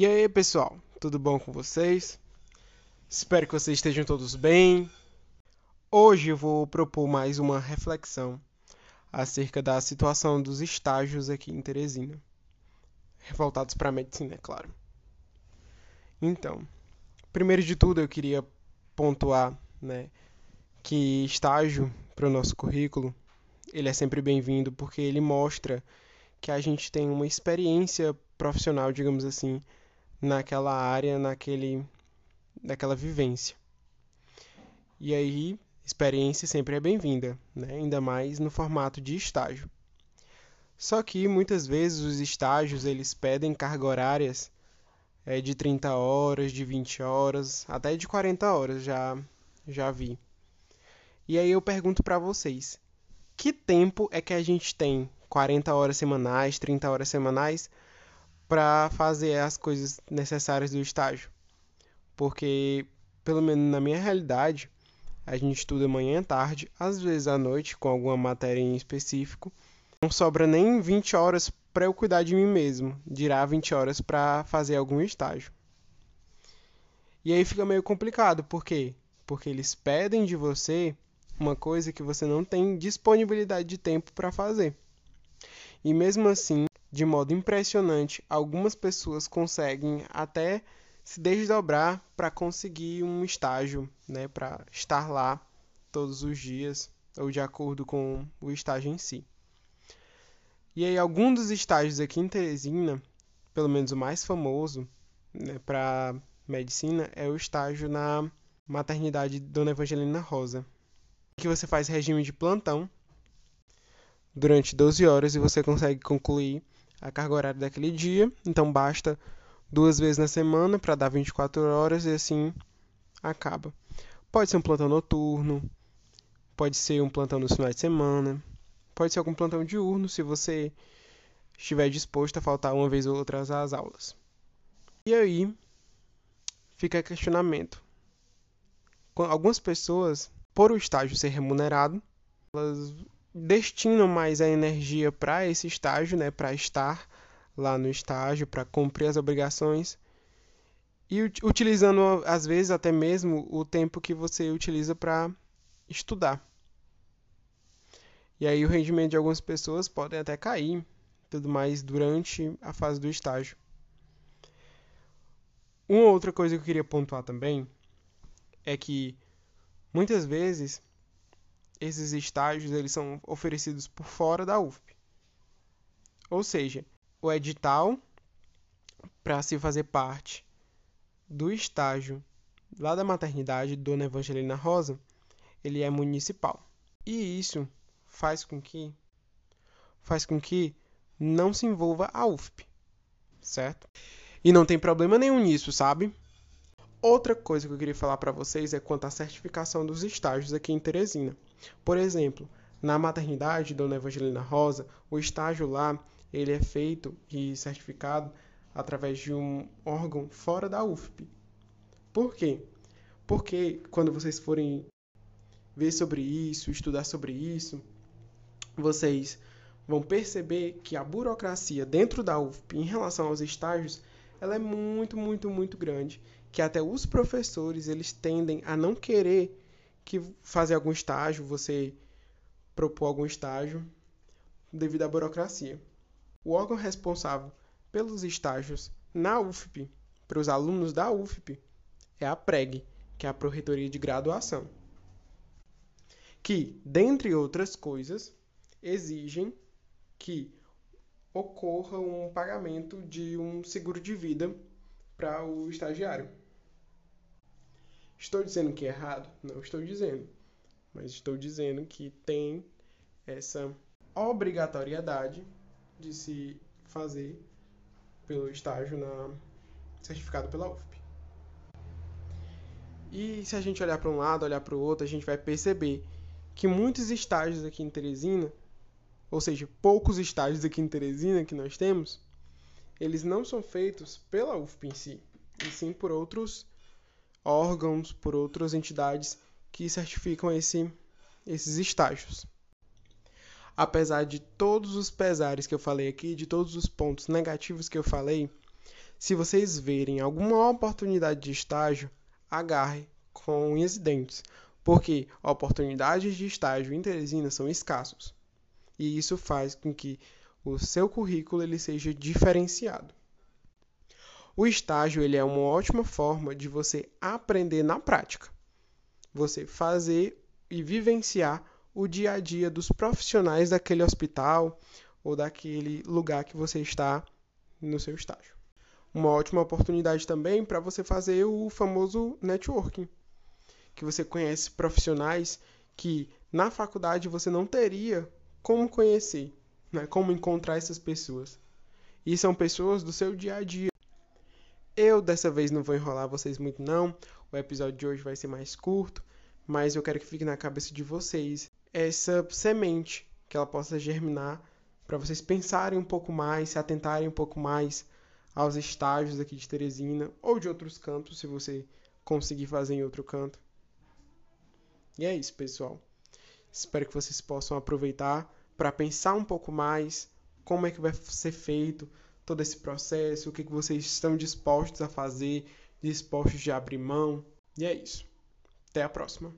E aí, pessoal, tudo bom com vocês? Espero que vocês estejam todos bem. Hoje eu vou propor mais uma reflexão acerca da situação dos estágios aqui em Teresina, voltados para a medicina, é claro. Então, primeiro de tudo, eu queria pontuar, né, que estágio para o nosso currículo, ele é sempre bem-vindo porque ele mostra que a gente tem uma experiência profissional, digamos assim, naquela área, naquele, naquela vivência. E aí, experiência sempre é bem-vinda, né? ainda mais no formato de estágio. Só que muitas vezes os estágios eles pedem carga horárias é, de 30 horas, de 20 horas, até de 40 horas, já, já vi. E aí eu pergunto para vocês, que tempo é que a gente tem 40 horas semanais, 30 horas semanais, para fazer as coisas necessárias do estágio. Porque, pelo menos na minha realidade, a gente estuda manhã e tarde, às vezes à noite, com alguma matéria em específico. Não sobra nem 20 horas para eu cuidar de mim mesmo, dirá 20 horas para fazer algum estágio. E aí fica meio complicado, por quê? Porque eles pedem de você uma coisa que você não tem disponibilidade de tempo para fazer. E mesmo assim, de modo impressionante, algumas pessoas conseguem até se desdobrar para conseguir um estágio, né, para estar lá todos os dias ou de acordo com o estágio em si. E aí algum dos estágios aqui em Teresina, pelo menos o mais famoso, né, para medicina é o estágio na maternidade Dona Evangelina Rosa, que você faz regime de plantão durante 12 horas e você consegue concluir a carga horária daquele dia. Então basta duas vezes na semana para dar 24 horas e assim acaba. Pode ser um plantão noturno, pode ser um plantão no final de semana, pode ser algum plantão diurno se você estiver disposto a faltar uma vez ou outra às aulas. E aí fica questionamento. Algumas pessoas, por o estágio ser remunerado, elas destinam mais a energia para esse estágio, né, para estar lá no estágio, para cumprir as obrigações e utilizando às vezes até mesmo o tempo que você utiliza para estudar. E aí o rendimento de algumas pessoas pode até cair, tudo mais durante a fase do estágio. Uma outra coisa que eu queria pontuar também é que muitas vezes esses estágios eles são oferecidos por fora da UFP. Ou seja, o edital para se fazer parte do estágio lá da maternidade Dona Evangelina Rosa, ele é municipal. E isso faz com que faz com que não se envolva a UFP, certo? E não tem problema nenhum nisso, sabe? Outra coisa que eu queria falar para vocês é quanto à certificação dos estágios aqui em Teresina. Por exemplo, na maternidade Dona Evangelina Rosa, o estágio lá ele é feito e certificado através de um órgão fora da UFP. Por quê? Porque quando vocês forem ver sobre isso, estudar sobre isso, vocês vão perceber que a burocracia dentro da UFP em relação aos estágios, ela é muito, muito, muito grande que até os professores eles tendem a não querer que fazer algum estágio, você propor algum estágio devido à burocracia. O órgão responsável pelos estágios na UFP, para os alunos da UFP, é a PREG, que é a Pró-Reitoria de Graduação, que, dentre outras coisas, exigem que ocorra um pagamento de um seguro de vida para o estagiário. Estou dizendo que é errado? Não estou dizendo. Mas estou dizendo que tem essa obrigatoriedade de se fazer pelo estágio na certificado pela UFP. E se a gente olhar para um lado, olhar para o outro, a gente vai perceber que muitos estágios aqui em Teresina, ou seja, poucos estágios aqui em Teresina que nós temos, eles não são feitos pela UFP em si, e sim por outros órgãos, por outras entidades que certificam esse, esses estágios. Apesar de todos os pesares que eu falei aqui, de todos os pontos negativos que eu falei, Se vocês verem alguma oportunidade de estágio, agarre com unhas e dentes, porque oportunidades de estágio em Teresina são escassos. E isso faz com que o seu currículo ele seja diferenciado. O estágio ele é uma ótima forma de você aprender na prática. Você fazer e vivenciar o dia a dia dos profissionais daquele hospital ou daquele lugar que você está no seu estágio. Uma ótima oportunidade também para você fazer o famoso networking, que você conhece profissionais que na faculdade você não teria como conhecer, né? como encontrar essas pessoas. E são pessoas do seu dia a dia. Eu dessa vez não vou enrolar vocês muito não. O episódio de hoje vai ser mais curto, mas eu quero que fique na cabeça de vocês essa semente, que ela possa germinar para vocês pensarem um pouco mais, se atentarem um pouco mais aos estágios aqui de Teresina ou de outros cantos, se você conseguir fazer em outro canto. E é isso, pessoal. Espero que vocês possam aproveitar para pensar um pouco mais como é que vai ser feito todo esse processo, o que, que vocês estão dispostos a fazer, dispostos de abrir mão. E é isso. Até a próxima.